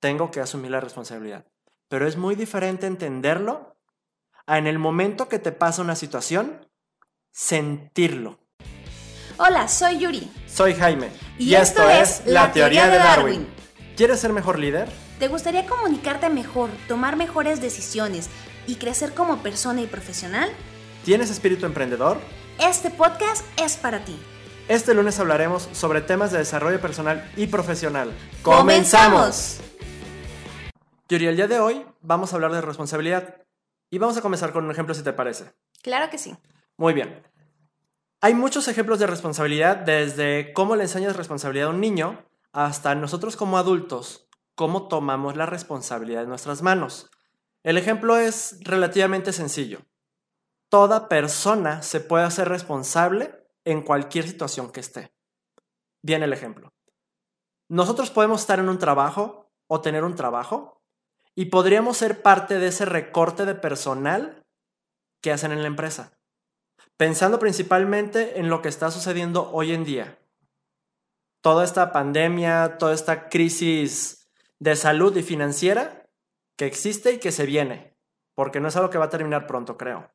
tengo que asumir la responsabilidad. Pero es muy diferente entenderlo a en el momento que te pasa una situación, sentirlo. Hola, soy Yuri. Soy Jaime. Y, esto, es La Teoría de Darwin. ¿Quieres ser mejor líder? ¿Te gustaría comunicarte mejor, tomar mejores decisiones y crecer como persona y profesional? ¿Tienes espíritu emprendedor? Este podcast es para ti. Este lunes hablaremos sobre temas de desarrollo personal y profesional. ¡Comenzamos! Yuri, el día de hoy vamos a hablar de responsabilidad y vamos a comenzar con un ejemplo si te parece. Claro que sí. Muy bien. Hay muchos ejemplos de responsabilidad desde cómo le enseñas responsabilidad a un niño hasta nosotros como adultos, cómo tomamos la responsabilidad en nuestras manos. El ejemplo es relativamente sencillo. Toda persona se puede hacer responsable en cualquier situación que esté. Bien el ejemplo. Nosotros podemos estar en un trabajo o tener un trabajo y podríamos ser parte de ese recorte de personal que hacen en la empresa, pensando principalmente en lo que está sucediendo hoy en día. Toda esta pandemia, toda esta crisis de salud y financiera que existe y que se viene, porque no es algo que va a terminar pronto, creo.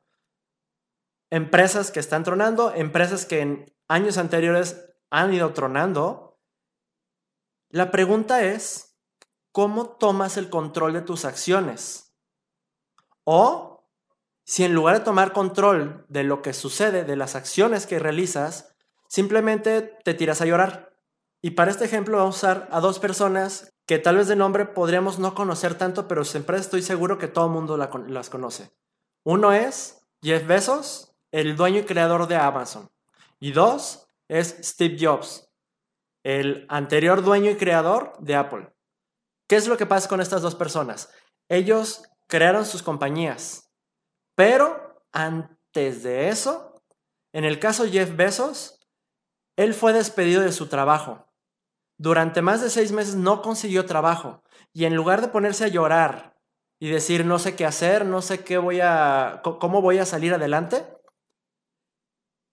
Empresas que están tronando, empresas que en años anteriores han ido tronando. La pregunta es, cómo tomas el control de tus acciones. O si en lugar de tomar control de lo que sucede, de las acciones que realizas, simplemente te tiras a llorar. Y para este ejemplo vamos a usar a dos personas que tal vez de nombre podríamos no conocer tanto, pero siempre estoy seguro que todo el mundo las conoce. Uno es Jeff Bezos, el dueño y creador de Amazon. Y dos es Steve Jobs, el anterior dueño y creador de Apple. ¿Qué es lo que pasa con estas dos personas? Ellos crearon sus compañías, pero antes de eso, en el caso Jeff Bezos, él fue despedido de su trabajo. Durante más de seis meses no consiguió trabajo y en lugar de ponerse a llorar y decir no sé qué hacer, no sé qué voy a, cómo voy a salir adelante,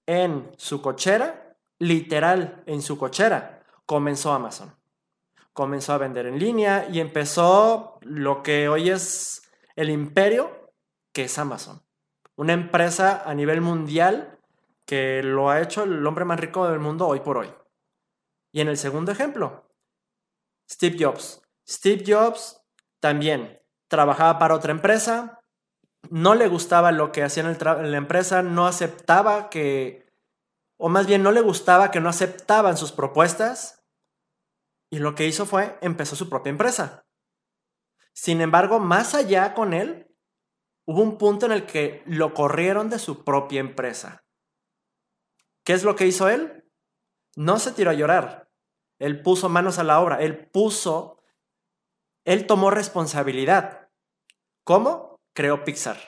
en su cochera, literal, en su cochera, comenzó Amazon comenzó a vender en línea y empezó lo que hoy es el imperio, que es Amazon. Una empresa a nivel mundial que lo ha hecho el hombre más rico del mundo hoy por hoy. Y en el segundo ejemplo, Steve Jobs. Steve Jobs también trabajaba para otra empresa, no le gustaba lo que hacía en, la empresa, no aceptaba que, o más bien no le gustaba que no aceptaban sus propuestas y lo que hizo fue, empezó su propia empresa. Sin embargo, más allá con él, hubo un punto en el que lo corrieron de su propia empresa. ¿Qué es lo que hizo él? No se tiró a llorar. Él puso manos a la obra. Él puso, él tomó responsabilidad. ¿Cómo? Creó Pixar.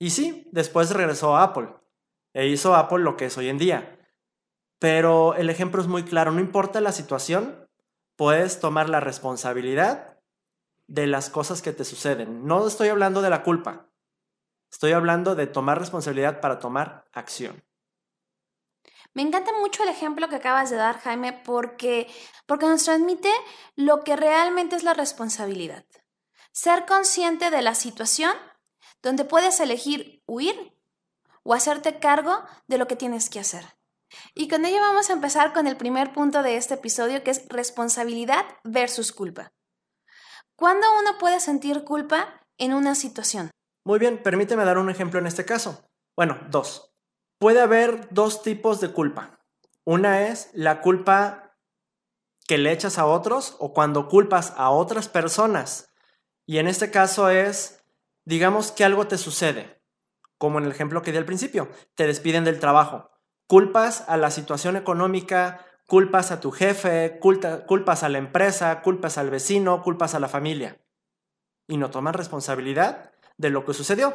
Y sí, después regresó a Apple. E hizo Apple lo que es hoy en día. Pero el ejemplo es muy claro, no importa la situación, puedes tomar la responsabilidad de las cosas que te suceden. No estoy hablando de la culpa, estoy hablando de tomar responsabilidad para tomar acción. Me encanta mucho el ejemplo que acabas de dar, Jaime, porque, porque nos transmite lo que realmente es la responsabilidad. Ser consciente de la situación donde puedes elegir huir o hacerte cargo de lo que tienes que hacer. Y con ello vamos a empezar con el primer punto de este episodio, que es responsabilidad versus culpa. ¿Cuándo uno puede sentir culpa en una situación? Muy bien, permíteme dar un ejemplo en este caso. Bueno, dos. Puede haber dos tipos de culpa. Una es la culpa que le echas a otros o cuando culpas a otras personas. Y en este caso es, digamos que algo te sucede, como en el ejemplo que di al principio, te despiden del trabajo Culpas a la situación económica, culpas a tu jefe, culpas a la empresa, culpas al vecino, culpas a la familia. Y no toman responsabilidad de lo que sucedió.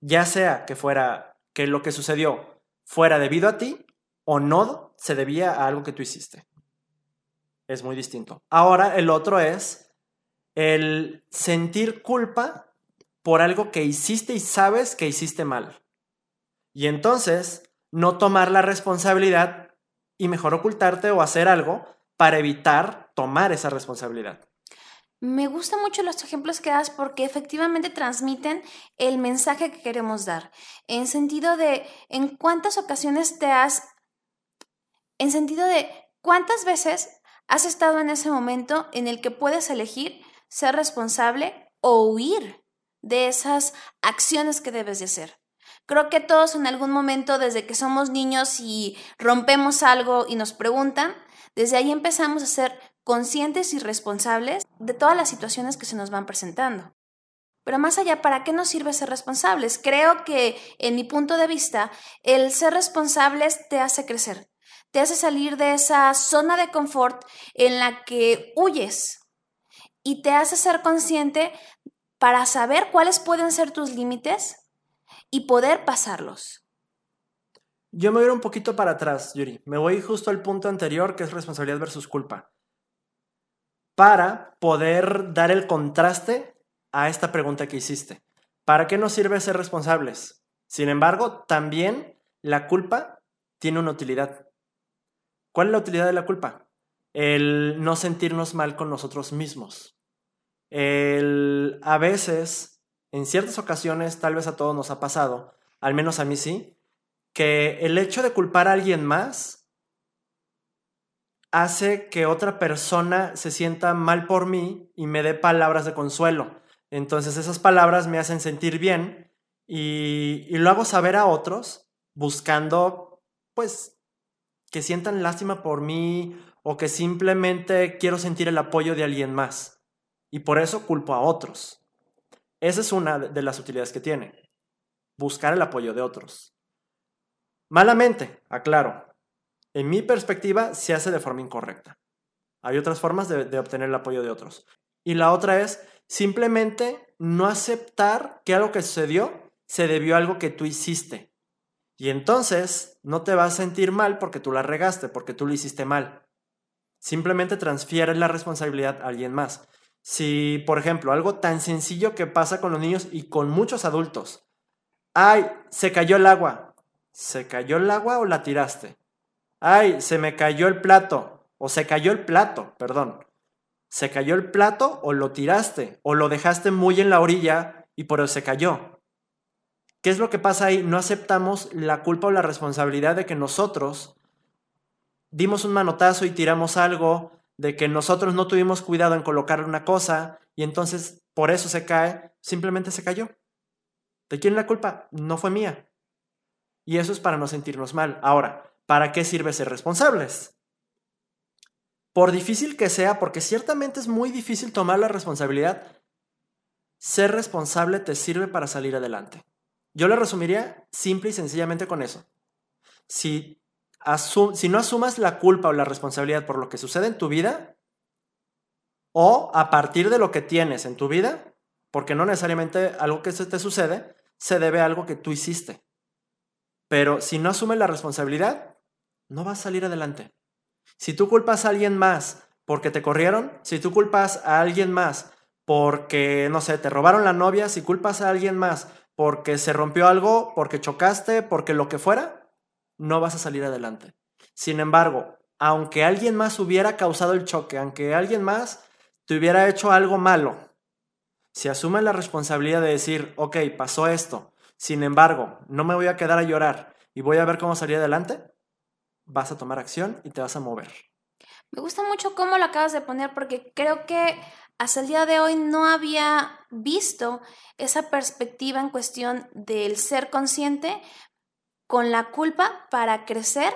Ya sea que fuera que lo que sucedió fuera debido a ti o no se debía a algo que tú hiciste. Es muy distinto. Ahora el otro es el sentir culpa por algo que hiciste y sabes que hiciste mal. Y entonces no tomar la responsabilidad y mejor ocultarte o hacer algo para evitar tomar esa responsabilidad. Me gustan mucho los ejemplos que das porque efectivamente transmiten el mensaje que queremos dar. En sentido de, ¿en cuántas ocasiones te has... En sentido de, ¿cuántas veces has estado en ese momento en el que puedes elegir ser responsable o huir de esas acciones que debes de hacer? Creo que todos en algún momento, desde que somos niños y rompemos algo y nos preguntan, desde ahí empezamos a ser conscientes y responsables de todas las situaciones que se nos van presentando. Pero más allá, ¿para qué nos sirve ser responsables? Creo que, en mi punto de vista, el ser responsables te hace crecer, te hace salir de esa zona de confort en la que huyes y te hace ser consciente para saber cuáles pueden ser tus límites y poder pasarlos. Yo me voy a ir un poquito para atrás, Yuri. Me voy justo al punto anterior, que es responsabilidad versus culpa para poder dar el contraste a esta pregunta que hiciste. ¿Para qué nos sirve ser responsables? Sin embargo, también la culpa tiene una utilidad. ¿Cuál es la utilidad de la culpa? El no sentirnos mal con nosotros mismos. El a veces, en ciertas ocasiones, tal vez a todos nos ha pasado, al menos a mí sí, que el hecho de culpar a alguien más hace que otra persona se sienta mal por mí y me dé palabras de consuelo. Entonces esas palabras me hacen sentir bien y, lo hago saber a otros buscando, pues, que sientan lástima por mí o que simplemente quiero sentir el apoyo de alguien más. Y por eso culpo a otros. Esa es una de las utilidades que tiene. Buscar el apoyo de otros. Malamente, aclaro, en mi perspectiva, se hace de forma incorrecta. Hay otras formas de, obtener el apoyo de otros. Y la otra es simplemente no aceptar que algo que sucedió se debió a algo que tú hiciste. Y entonces no te vas a sentir mal porque tú la regaste, porque tú lo hiciste mal. Simplemente transfieres la responsabilidad a alguien más. Si, por ejemplo, algo tan sencillo que pasa con los niños y con muchos adultos. Ay, se cayó el agua. ¿Se cayó el agua o la tiraste? ay, se me cayó el plato, o se cayó el plato, perdón. ¿Se cayó el plato o lo tiraste o lo dejaste muy en la orilla y por eso se cayó? ¿Qué es lo que pasa ahí? No aceptamos la culpa o la responsabilidad de que nosotros dimos un manotazo y tiramos algo, de que nosotros no tuvimos cuidado en colocar una cosa y entonces por eso se cae, simplemente se cayó. ¿De quién la culpa? No fue mía. Y eso es para no sentirnos mal. Ahora, ¿para qué sirve ser responsables? Por difícil que sea, porque ciertamente es muy difícil tomar la responsabilidad, ser responsable te sirve para salir adelante. Yo lo resumiría simple y sencillamente con eso. Si, si no asumas la culpa o la responsabilidad por lo que sucede en tu vida, o a partir de lo que tienes en tu vida, porque no necesariamente algo que te sucede se debe a algo que tú hiciste. Pero si no asumes la responsabilidad, no vas a salir adelante. Si tú culpas a alguien más porque te corrieron, si tú culpas a alguien más porque, no sé, te robaron la novia, si culpas a alguien más porque se rompió algo, porque chocaste, porque lo que fuera, no vas a salir adelante. Sin embargo, aunque alguien más hubiera causado el choque, aunque alguien más te hubiera hecho algo malo, si asumes la responsabilidad de decir, ok, pasó esto, sin embargo, no me voy a quedar a llorar y voy a ver cómo salir adelante, vas a tomar acción y te vas a mover. Me gusta mucho cómo lo acabas de poner porque creo que hasta el día de hoy no había visto esa perspectiva en cuestión del ser consciente con la culpa para crecer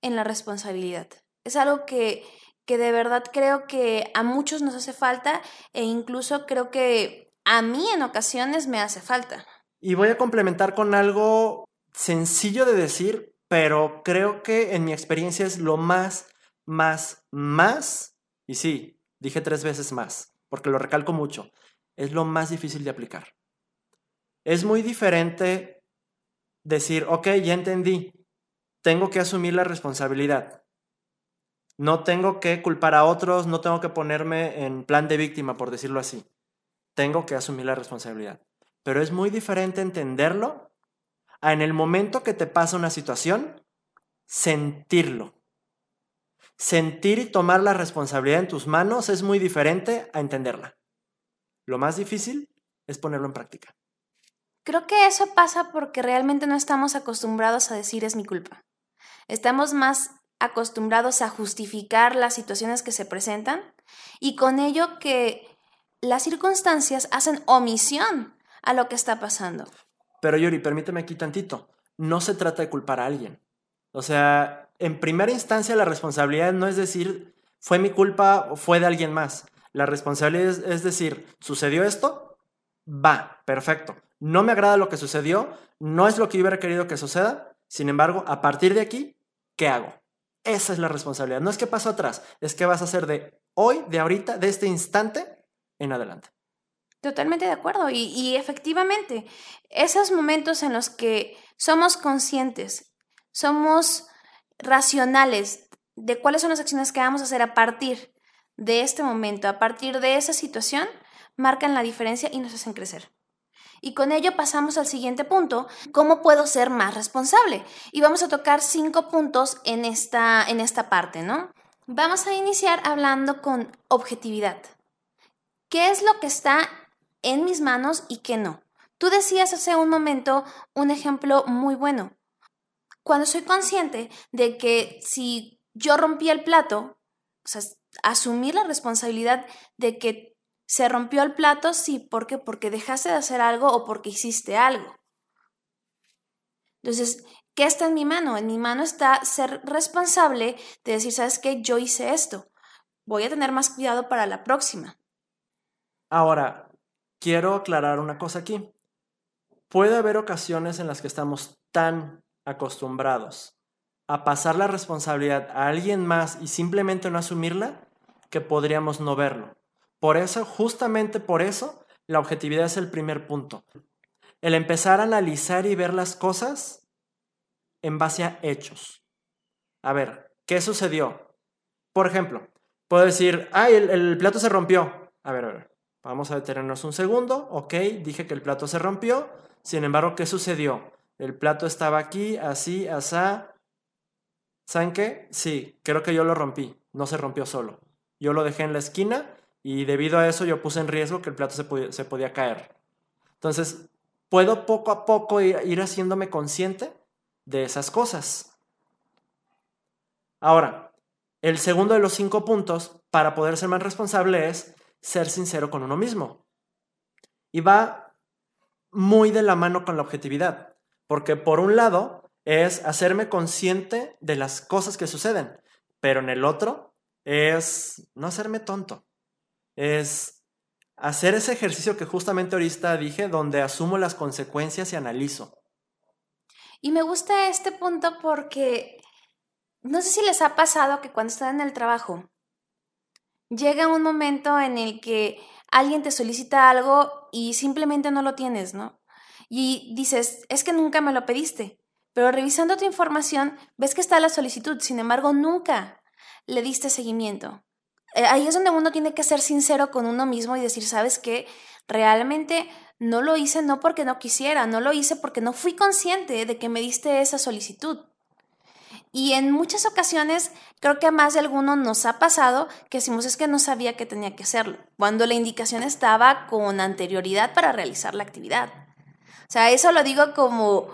en la responsabilidad. Es algo que, que de verdad creo que a muchos nos hace falta e incluso creo que a mí en ocasiones me hace falta. Y voy a complementar con algo sencillo de decir, pero creo que en mi experiencia es lo más, más, más, y sí, dije tres veces más, porque lo recalco mucho, es lo más difícil de aplicar. Es muy diferente decir, ok, ya entendí, tengo que asumir la responsabilidad. No tengo que culpar a otros, no tengo que ponerme en plan de víctima, por decirlo así. Tengo que asumir la responsabilidad. Pero es muy diferente entenderlo en el momento que te pasa una situación, sentirlo. Sentir y tomar la responsabilidad en tus manos es muy diferente a entenderla. Lo más difícil es ponerlo en práctica. Creo que eso pasa porque realmente no estamos acostumbrados a decir es mi culpa. Estamos más acostumbrados a justificar las situaciones que se presentan y con ello que las circunstancias hacen omisión a lo que está pasando. Pero Yuri, permíteme aquí tantito. No se trata de culpar a alguien. O sea, en primera instancia la responsabilidad no es decir fue mi culpa o fue de alguien más. La responsabilidad es, es decir, ¿sucedió esto? Va, perfecto. No me agrada lo que sucedió, no es lo que yo hubiera querido que suceda. Sin embargo, a partir de aquí, ¿qué hago? Esa es la responsabilidad. No es que pasó atrás, es que vas a hacer de hoy, de ahorita, de este instante en adelante. Totalmente de acuerdo. Y, y, efectivamente, esos momentos en los que somos conscientes, somos racionales de cuáles son las acciones que vamos a hacer a partir de este momento, a partir de esa situación, marcan la diferencia y nos hacen crecer. Y con ello pasamos al siguiente punto, ¿cómo puedo ser más responsable? Y vamos a tocar cinco puntos en esta, en esta parte, ¿no? Vamos a iniciar hablando con objetividad. ¿Qué es lo que está en mis manos y qué no? Tú decías hace un momento un ejemplo muy bueno. Cuando soy consciente de que si yo rompí el plato, o sea, asumir la responsabilidad de que ¿Se rompió el plato? Sí, ¿por qué? Porque dejaste de hacer algo o porque hiciste algo. Entonces, ¿qué está en mi mano? En mi mano está ser responsable de decir, ¿sabes qué? Yo hice esto. Voy a tener más cuidado para la próxima. Ahora, quiero aclarar una cosa aquí. Puede haber ocasiones en las que estamos tan acostumbrados a pasar la responsabilidad a alguien más y simplemente no asumirla que podríamos no verlo. Por eso, justamente por eso, la objetividad es el primer punto. El empezar a analizar y ver las cosas en base a hechos. A ver, ¿qué sucedió? Por ejemplo, puedo decir, ay, el, plato se rompió. A ver, a ver, vamos a detenernos un segundo. Ok, dije que el plato se rompió. Sin embargo, ¿qué sucedió? El plato estaba aquí, así, asá. ¿Saben qué? Sí, creo que yo lo rompí. No se rompió solo. Yo lo dejé en la esquina y debido a eso yo puse en riesgo que el plato se podía, se podía caer. Entonces, puedo poco a poco ir haciéndome consciente de esas cosas. Ahora, el segundo de los cinco puntos para poder ser más responsable es ser sincero con uno mismo. Y va muy de la mano con la objetividad, porque por un lado es hacerme consciente de las cosas que suceden, pero en el otro es no hacerme tonto es hacer ese ejercicio que justamente ahorita dije, donde asumo las consecuencias y analizo. Y me gusta este punto porque no sé si les ha pasado que cuando están en el trabajo, llega un momento en el que alguien te solicita algo y simplemente no lo tienes, ¿no? Y dices, es que nunca me lo pediste, pero revisando tu información ves que está la solicitud, sin embargo nunca le diste seguimiento. Eh, ahí es donde uno tiene que ser sincero con uno mismo y decir, ¿sabes qué? Realmente no lo hice no porque no quisiera, no lo hice porque no fui consciente de que me diste esa solicitud. Y en muchas ocasiones creo que a más de alguno nos ha pasado que decimos es que no sabía que tenía que hacerlo, cuando la indicación estaba con anterioridad para realizar la actividad. O sea, eso lo digo como,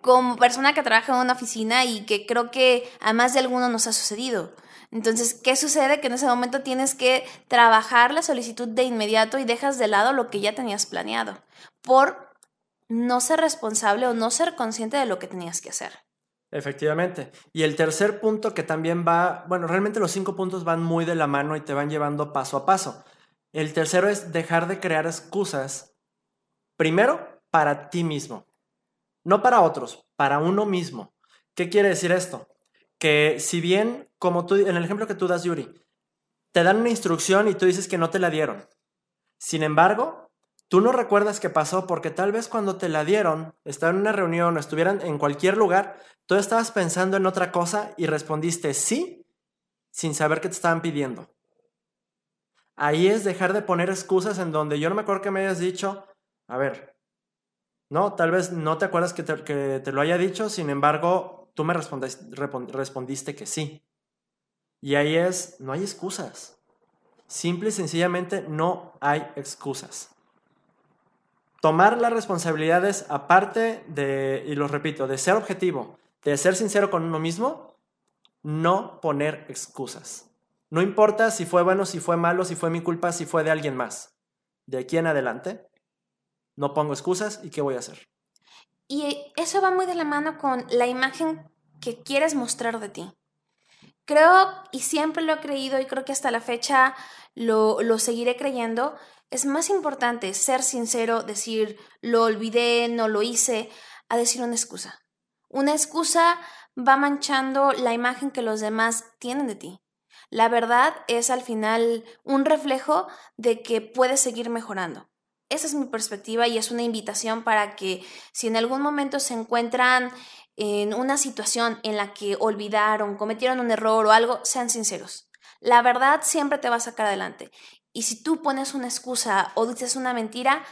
como persona que trabaja en una oficina y que creo que a más de alguno nos ha sucedido. Entonces, ¿qué sucede? Que en ese momento tienes que trabajar la solicitud de inmediato y dejas de lado lo que ya tenías planeado por no ser responsable o no ser consciente de lo que tenías que hacer. Efectivamente. Y el tercer punto que también va, bueno, realmente los cinco puntos van muy de la mano y te van llevando paso a paso. El tercero es dejar de crear excusas, primero, para ti mismo, no para otros, para uno mismo. ¿Qué quiere decir esto? Que si bien, como tú, en el ejemplo que tú das, Yuri, te dan una instrucción y tú dices que no te la dieron. Sin embargo, tú no recuerdas qué pasó porque tal vez cuando te la dieron, estaban en una reunión o estuvieran en cualquier lugar, tú estabas pensando en otra cosa y respondiste sí sin saber qué te estaban pidiendo. Ahí es dejar de poner excusas en donde yo no me acuerdo que me hayas dicho, a ver, no, tal vez no te acuerdas que te, que te lo haya dicho, sin embargo, tú me respondiste, que sí. Y ahí es, no hay excusas. Simple y sencillamente no hay excusas. Tomar las responsabilidades aparte de, y lo repito, de ser objetivo, de ser sincero con uno mismo, no poner excusas. No importa si fue bueno, si fue malo, si fue mi culpa, si fue de alguien más. De aquí en adelante, no pongo excusas y qué voy a hacer. Y eso va muy de la mano con la imagen que quieres mostrar de ti. Creo, y siempre lo he creído, y creo que hasta la fecha lo, seguiré creyendo, es más importante ser sincero, decir lo olvidé, no lo hice, a decir una excusa. Una excusa va manchando la imagen que los demás tienen de ti. La verdad es al final un reflejo de que puedes seguir mejorando. Esa es mi perspectiva y es una invitación para que si en algún momento se encuentran en una situación en la que olvidaron, cometieron un error o algo, sean sinceros. La verdad siempre te va a sacar adelante. Y si tú pones una excusa o dices una mentira,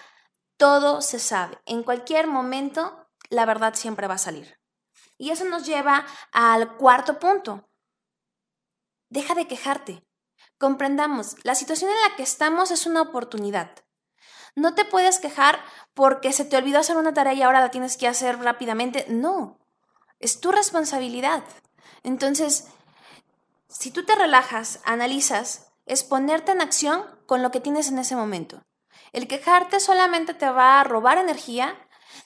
todo se sabe. En cualquier momento, la verdad siempre va a salir. Y eso nos lleva al cuarto punto. Deja de quejarte. Comprendamos, la situación en la que estamos es una oportunidad. No te puedes quejar porque se te olvidó hacer una tarea y ahora la tienes que hacer rápidamente. No, es tu responsabilidad. Entonces, si tú te relajas, analizas, es ponerte en acción con lo que tienes en ese momento. El quejarte solamente te va a robar energía,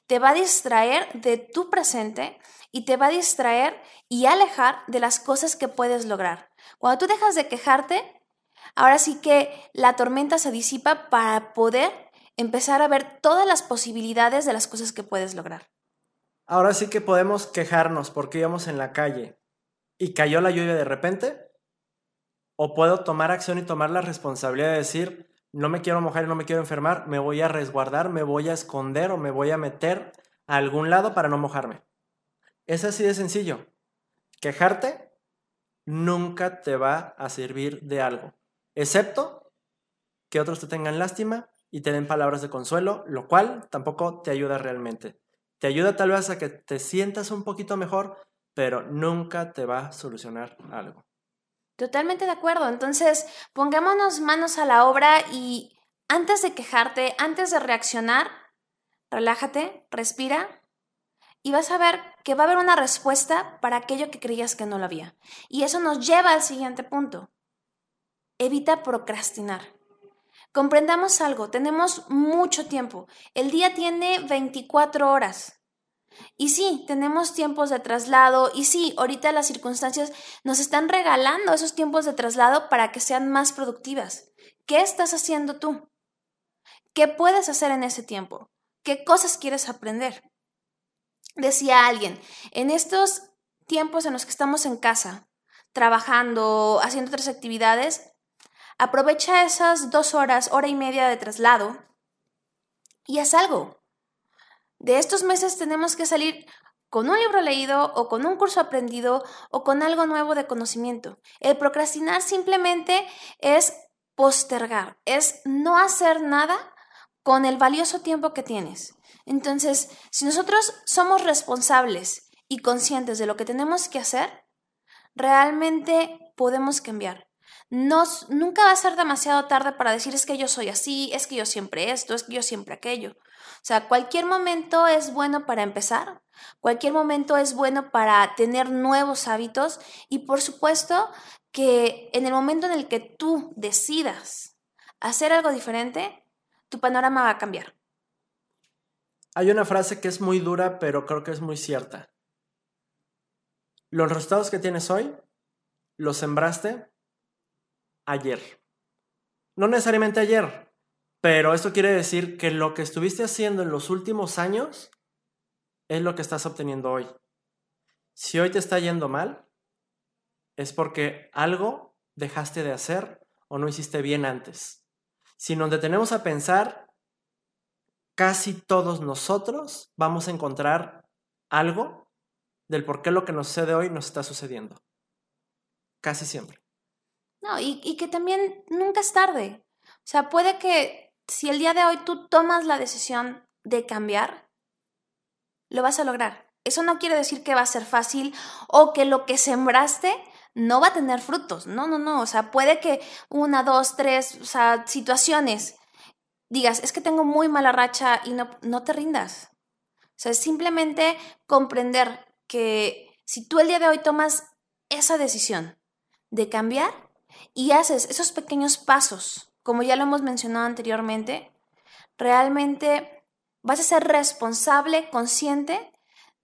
te va a distraer de tu presente y te va a distraer y alejar de las cosas que puedes lograr. Cuando tú dejas de quejarte, ahora sí que la tormenta se disipa para poder empezar a ver todas las posibilidades de las cosas que puedes lograr. Ahora sí que podemos quejarnos porque íbamos en la calle y cayó la lluvia de repente. O puedo tomar acción y tomar la responsabilidad de decir, no me quiero mojar y no me quiero enfermar, me voy a resguardar, me voy a esconder o me voy a meter a algún lado para no mojarme. Es así de sencillo. Quejarte nunca te va a servir de algo, excepto que otros te tengan lástima y te den palabras de consuelo, lo cual tampoco te ayuda realmente. Te ayuda tal vez a que te sientas un poquito mejor, pero nunca te va a solucionar algo. Totalmente de acuerdo. Entonces, pongámonos manos a la obra y antes de quejarte, antes de reaccionar, relájate, respira y vas a ver que va a haber una respuesta para aquello que creías que no lo había. Y eso nos lleva al siguiente punto. Evita procrastinar. Comprendamos algo, tenemos mucho tiempo. El día tiene 24 horas. Y sí, tenemos tiempos de traslado y sí, ahorita las circunstancias nos están regalando esos tiempos de traslado para que sean más productivas. ¿Qué estás haciendo tú? ¿Qué puedes hacer en ese tiempo? ¿Qué cosas quieres aprender? Decía alguien, en estos tiempos en los que estamos en casa, trabajando, haciendo otras actividades, Aprovecha esas dos horas, hora y media de traslado y haz algo. De estos meses tenemos que salir con un libro leído o con un curso aprendido o con algo nuevo de conocimiento. El procrastinar simplemente es postergar, es no hacer nada con el valioso tiempo que tienes. Entonces, si nosotros somos responsables y conscientes de lo que tenemos que hacer, realmente podemos cambiar nunca va a ser demasiado tarde para decir es que yo soy así, es que yo siempre esto, es que yo siempre aquello. O sea, cualquier momento es bueno para empezar, cualquier momento es bueno para tener nuevos hábitos y por supuesto que en el momento en el que tú decidas hacer algo diferente, tu panorama va a cambiar. Hay una frase que es muy dura, pero creo que es muy cierta. Los resultados que tienes hoy los sembraste ayer. No necesariamente ayer, pero esto quiere decir que lo que estuviste haciendo en los últimos años es lo que estás obteniendo hoy. Si hoy te está yendo mal, es porque algo dejaste de hacer o no hiciste bien antes. Si nos detenemos a pensar, casi todos nosotros vamos a encontrar algo del por qué lo que nos sucede hoy nos está sucediendo. Casi siempre. No, y, que también nunca es tarde. O sea, puede que si el día de hoy tú tomas la decisión de cambiar, lo vas a lograr. Eso no quiere decir que va a ser fácil o que lo que sembraste no va a tener frutos. No, no, no. O sea, puede que una, dos, tres, o sea, situaciones digas, es que tengo muy mala racha y no, no te rindas. O sea, es simplemente comprender que si tú el día de hoy tomas esa decisión de cambiar y haces esos pequeños pasos, como ya lo hemos mencionado anteriormente, realmente vas a ser responsable, consciente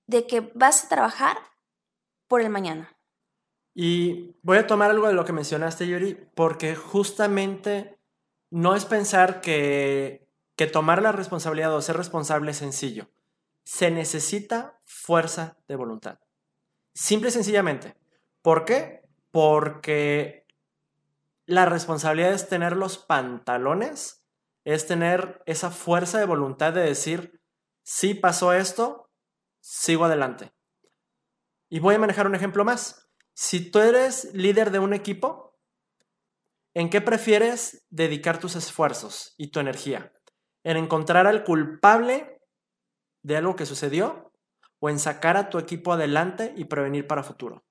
de que vas a trabajar por el mañana. Y voy a tomar algo de lo que mencionaste, Yuri, porque justamente no es pensar que, que tomar la responsabilidad o ser responsable es sencillo. Se necesita fuerza de voluntad. Simple y sencillamente. ¿Por qué? Porque la responsabilidad es tener los pantalones, es tener esa fuerza de voluntad de decir, sí pasó esto, sigo adelante. Y voy a manejar un ejemplo más. Si tú eres líder de un equipo, ¿en qué prefieres dedicar tus esfuerzos y tu energía? ¿En encontrar al culpable de algo que sucedió o en sacar a tu equipo adelante y prevenir para futuro?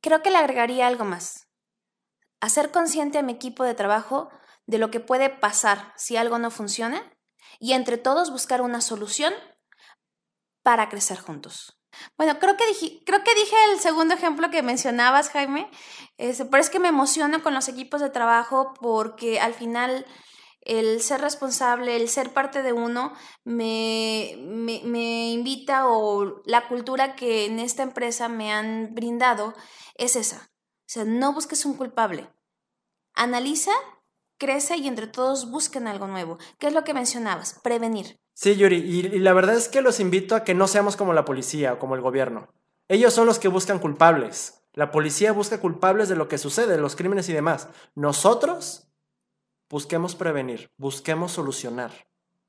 Creo que le agregaría algo más. Hacer consciente a mi equipo de trabajo de lo que puede pasar si algo no funciona y entre todos buscar una solución para crecer juntos. Bueno, creo que dije, creo que dije el segundo ejemplo que mencionabas, Jaime, pero es que me emociono con los equipos de trabajo porque al final el ser responsable, el ser parte de uno, me, me, invita o la cultura que en esta empresa me han brindado es esa. O sea, no busques un culpable. Analiza, crece y entre todos busquen algo nuevo. ¿Qué es lo que mencionabas? Prevenir. Sí, Yuri, y, la verdad es que los invito a que no seamos como la policía o como el gobierno. Ellos son los que buscan culpables. La policía busca culpables de lo que sucede, los crímenes y demás. Nosotros busquemos prevenir, busquemos solucionar,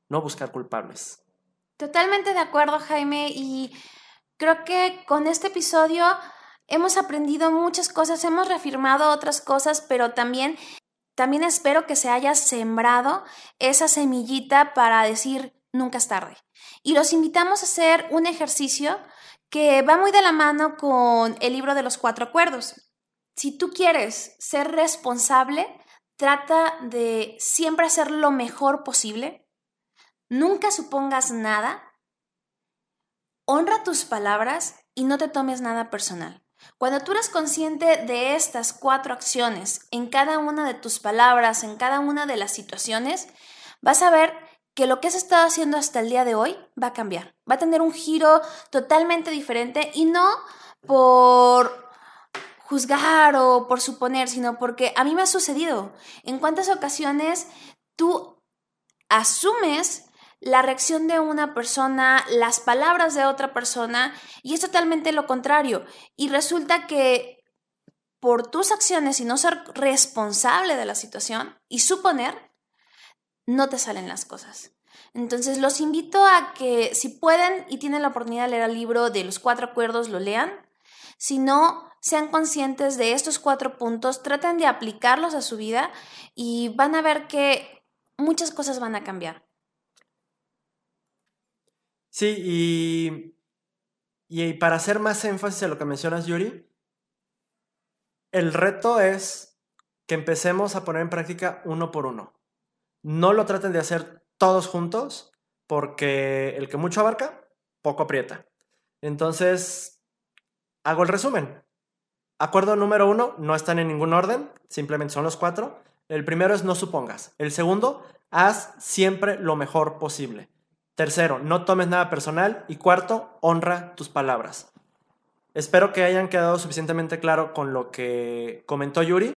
no buscar culpables. Totalmente de acuerdo, Jaime, y creo que con este episodio hemos aprendido muchas cosas, hemos reafirmado otras cosas, pero también también espero que se haya sembrado esa semillita para decir, nunca es tarde. Y los invitamos a hacer un ejercicio que va muy de la mano con el libro de los cuatro acuerdos. Si tú quieres ser responsable, trata de siempre hacer lo mejor posible. Nunca supongas nada. Honra tus palabras y no te tomes nada personal. Cuando tú eres consciente de estas cuatro acciones en cada una de tus palabras, en cada una de las situaciones, vas a ver que lo que has estado haciendo hasta el día de hoy va a cambiar, va a tener un giro totalmente diferente y no por juzgar o por suponer, sino porque a mí me ha sucedido. ¿En cuántas ocasiones tú asumes la reacción de una persona, las palabras de otra persona y es totalmente lo contrario? Y resulta que por tus acciones y no ser responsable de la situación y suponer, no te salen las cosas. Entonces los invito a que si pueden y tienen la oportunidad de leer el libro de los cuatro acuerdos, lo lean. Si no, sean conscientes de estos cuatro puntos, traten de aplicarlos a su vida y van a ver que muchas cosas van a cambiar. Sí, y, y para hacer más énfasis en lo que mencionas, Yuri, el reto es que empecemos a poner en práctica uno por uno. No lo traten de hacer todos juntos porque el que mucho abarca, poco aprieta. Entonces, hago el resumen. Acuerdo número uno, no están en ningún orden, simplemente son los cuatro. El primero es no supongas. El segundo, haz siempre lo mejor posible. Tercero, no tomes nada personal. Y cuarto, honra tus palabras. Espero que hayan quedado suficientemente claro con lo que comentó Yuri.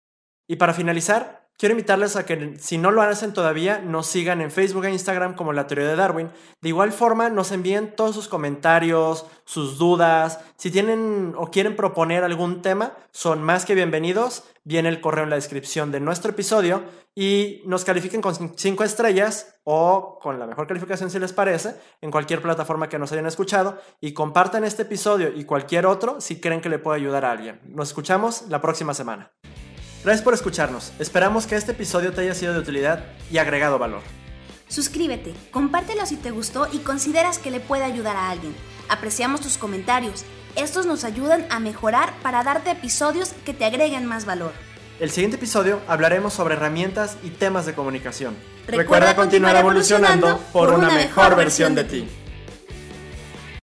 Y para finalizar, Quiero invitarles a que si no lo hacen todavía, nos sigan en Facebook e Instagram como La Teoría de Darwin. De igual forma, nos envíen todos sus comentarios, sus dudas. Si tienen o quieren proponer algún tema, son más que bienvenidos. Viene el correo en la descripción de nuestro episodio y nos califiquen con cinco estrellas o con la mejor calificación si les parece en cualquier plataforma que nos hayan escuchado y compartan este episodio y cualquier otro si creen que le puede ayudar a alguien. Nos escuchamos la próxima semana. Gracias por escucharnos. Esperamos que este episodio te haya sido de utilidad y agregado valor. Suscríbete, compártelo si te gustó y consideras que le puede ayudar a alguien. Apreciamos tus comentarios. Estos nos ayudan a mejorar para darte episodios que te agreguen más valor. El siguiente episodio hablaremos sobre herramientas y temas de comunicación. Recuerda, continuar, evolucionando, evolucionando por una mejor versión de ti.